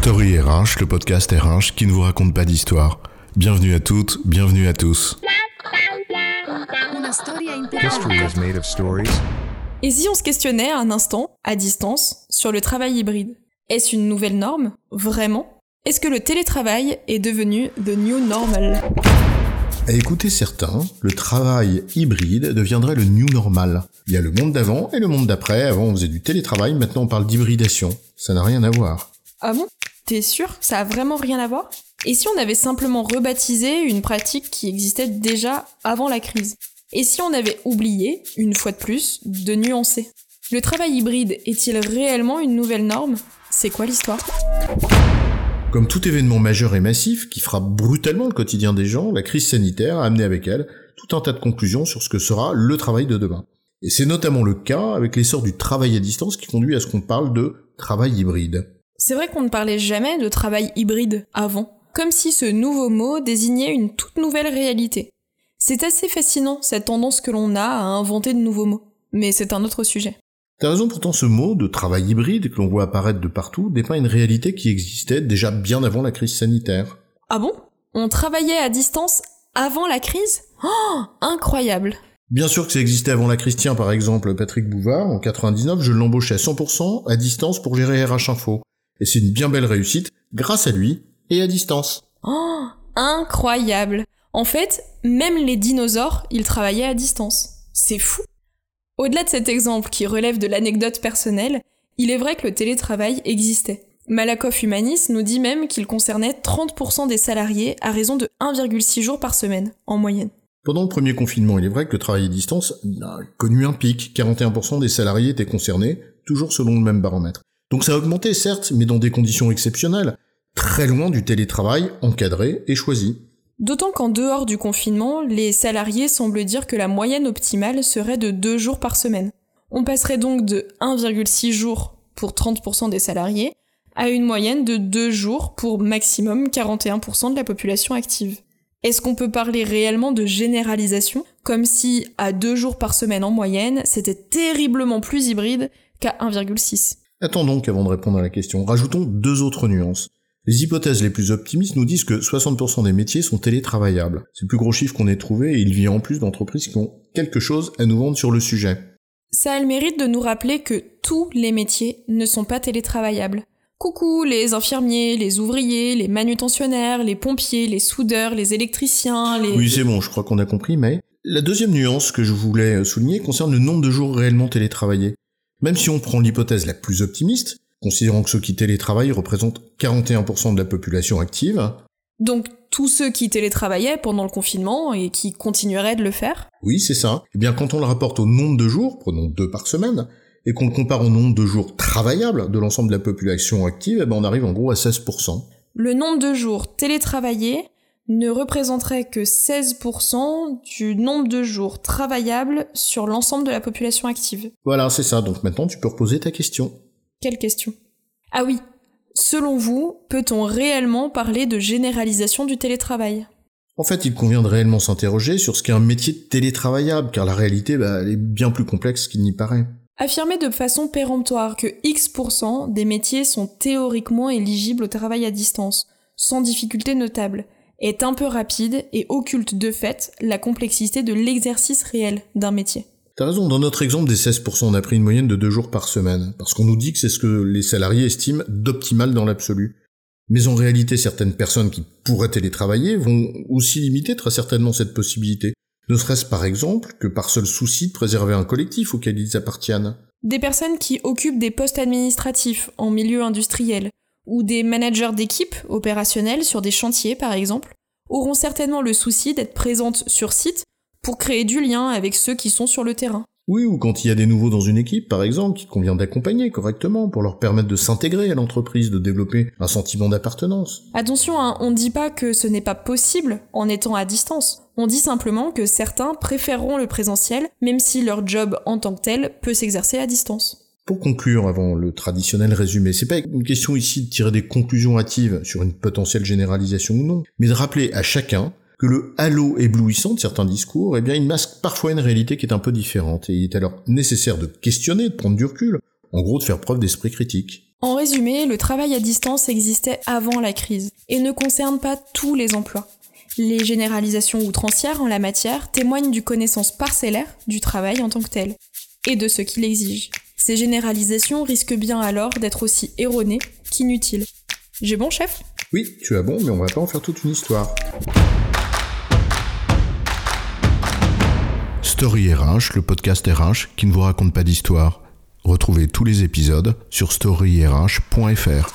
Story RH, le podcast RH qui ne vous raconte pas d'histoire. Bienvenue à toutes, bienvenue à tous. History is made of stories. Et si on se questionnait un instant, à distance, sur le travail hybride? Est-ce une nouvelle norme Vraiment? Est-ce que le télétravail est devenu the new normal? À écouter certains, le travail hybride deviendrait le new normal. Il y a le monde d'avant et le monde d'après. Avant, on faisait du télétravail, maintenant on parle d'hybridation. Ça n'a rien à voir. Ah bon? T'es sûr? Ça a vraiment rien à voir? Et si on avait simplement rebaptisé une pratique qui existait déjà avant la crise? Et si on avait oublié, une fois de plus, de nuancer? Le travail hybride est-il réellement une nouvelle norme? C'est quoi l'histoire? Comme tout événement majeur et massif qui frappe brutalement le quotidien des gens, la crise sanitaire a amené avec elle tout un tas de conclusions sur ce que sera le travail de demain. Et c'est notamment le cas avec l'essor du travail à distance qui conduit à ce qu'on parle de travail hybride. C'est vrai qu'on ne parlait jamais de travail hybride avant, comme si ce nouveau mot désignait une toute nouvelle réalité. C'est assez fascinant cette tendance que l'on a à inventer de nouveaux mots, mais c'est un autre sujet. T'as raison, pourtant ce mot de travail hybride que l'on voit apparaître de partout dépeint une réalité qui existait déjà bien avant la crise sanitaire. Ah bon? On travaillait à distance avant la crise? Oh Incroyable Bien sûr que ça existait avant la crise, tiens par exemple Patrick Bouvard, en 99, je l'embauchais à 100% à distance pour gérer RH Info. Et c'est une bien belle réussite, grâce à lui, et à distance. Oh Incroyable En fait, même les dinosaures, ils travaillaient à distance. C'est fou Au-delà de cet exemple qui relève de l'anecdote personnelle, il est vrai que le télétravail existait. Malakoff Humanis nous dit même qu'il concernait 30% des salariés à raison de 1,6 jours par semaine, en moyenne. Pendant le premier confinement, il est vrai que le travail à distance a connu un pic. 41% des salariés étaient concernés, toujours selon le même baromètre. Donc ça a augmenté, certes, mais dans des conditions exceptionnelles, très loin du télétravail encadré et choisi. D'autant qu'en dehors du confinement, les salariés semblent dire que la moyenne optimale serait de 2 jours par semaine. On passerait donc de 1,6 jours pour 30% des salariés à une moyenne de 2 jours pour maximum 41% de la population active. Est-ce qu'on peut parler réellement de généralisation, comme si à 2 jours par semaine en moyenne, c'était terriblement plus hybride qu'à 1,6 Attendons donc avant de répondre à la question. Rajoutons deux autres nuances. Les hypothèses les plus optimistes nous disent que 60% des métiers sont télétravaillables. C'est le plus gros chiffre qu'on ait trouvé et il vient en plus d'entreprises qui ont quelque chose à nous vendre sur le sujet. Ça a le mérite de nous rappeler que tous les métiers ne sont pas télétravaillables. Coucou les infirmiers, les ouvriers, les manutentionnaires, les pompiers, les soudeurs, les électriciens, les... Oui, c'est bon, je crois qu'on a compris, mais la deuxième nuance que je voulais souligner concerne le nombre de jours réellement télétravaillés. Même si on prend l'hypothèse la plus optimiste, considérant que ceux qui télétravaillent représentent 41% de la population active. Donc tous ceux qui télétravaillaient pendant le confinement et qui continueraient de le faire? Oui, c'est ça. Eh bien, quand on le rapporte au nombre de jours, prenons deux par semaine, et qu'on le compare au nombre de jours travaillables de l'ensemble de la population active, eh ben on arrive en gros à 16%. Le nombre de jours télétravaillés ne représenterait que 16% du nombre de jours travaillables sur l'ensemble de la population active. Voilà, c'est ça. Donc maintenant, tu peux reposer ta question. Quelle question? Ah oui. Selon vous, peut-on réellement parler de généralisation du télétravail? En fait, il convient de réellement s'interroger sur ce qu'est un métier télétravaillable, car la réalité, bah, elle est bien plus complexe qu'il n'y paraît. Affirmer de façon péremptoire que X% des métiers sont théoriquement éligibles au travail à distance, sans difficulté notable, est un peu rapide et occulte de fait la complexité de l'exercice réel d'un métier. T'as raison, dans notre exemple des 16%, on a pris une moyenne de deux jours par semaine, parce qu'on nous dit que c'est ce que les salariés estiment d'optimal dans l'absolu. Mais en réalité, certaines personnes qui pourraient télétravailler vont aussi limiter très certainement cette possibilité. Ne serait-ce par exemple que par seul souci de préserver un collectif auquel ils appartiennent. Des personnes qui occupent des postes administratifs en milieu industriel, ou des managers d'équipe opérationnels sur des chantiers par exemple, auront certainement le souci d'être présentes sur site pour créer du lien avec ceux qui sont sur le terrain. Oui, ou quand il y a des nouveaux dans une équipe, par exemple, qu'il convient d'accompagner correctement pour leur permettre de s'intégrer à l'entreprise, de développer un sentiment d'appartenance. Attention, hein, on ne dit pas que ce n'est pas possible en étant à distance. On dit simplement que certains préféreront le présentiel, même si leur job en tant que tel peut s'exercer à distance. Pour conclure, avant le traditionnel résumé, c'est pas une question ici de tirer des conclusions hâtives sur une potentielle généralisation ou non, mais de rappeler à chacun que le halo éblouissant de certains discours, eh bien, il masque parfois une réalité qui est un peu différente, et il est alors nécessaire de questionner, de prendre du recul, en gros de faire preuve d'esprit critique. En résumé, le travail à distance existait avant la crise et ne concerne pas tous les emplois. Les généralisations outrancières en la matière témoignent du connaissance parcellaire du travail en tant que tel et de ce qu'il exige. Ces généralisations risquent bien alors d'être aussi erronées qu'inutiles. J'ai bon, chef? Oui, tu as bon, mais on va pas en faire toute une histoire. Story RH, le podcast RH qui ne vous raconte pas d'histoire. Retrouvez tous les épisodes sur storyrh.fr.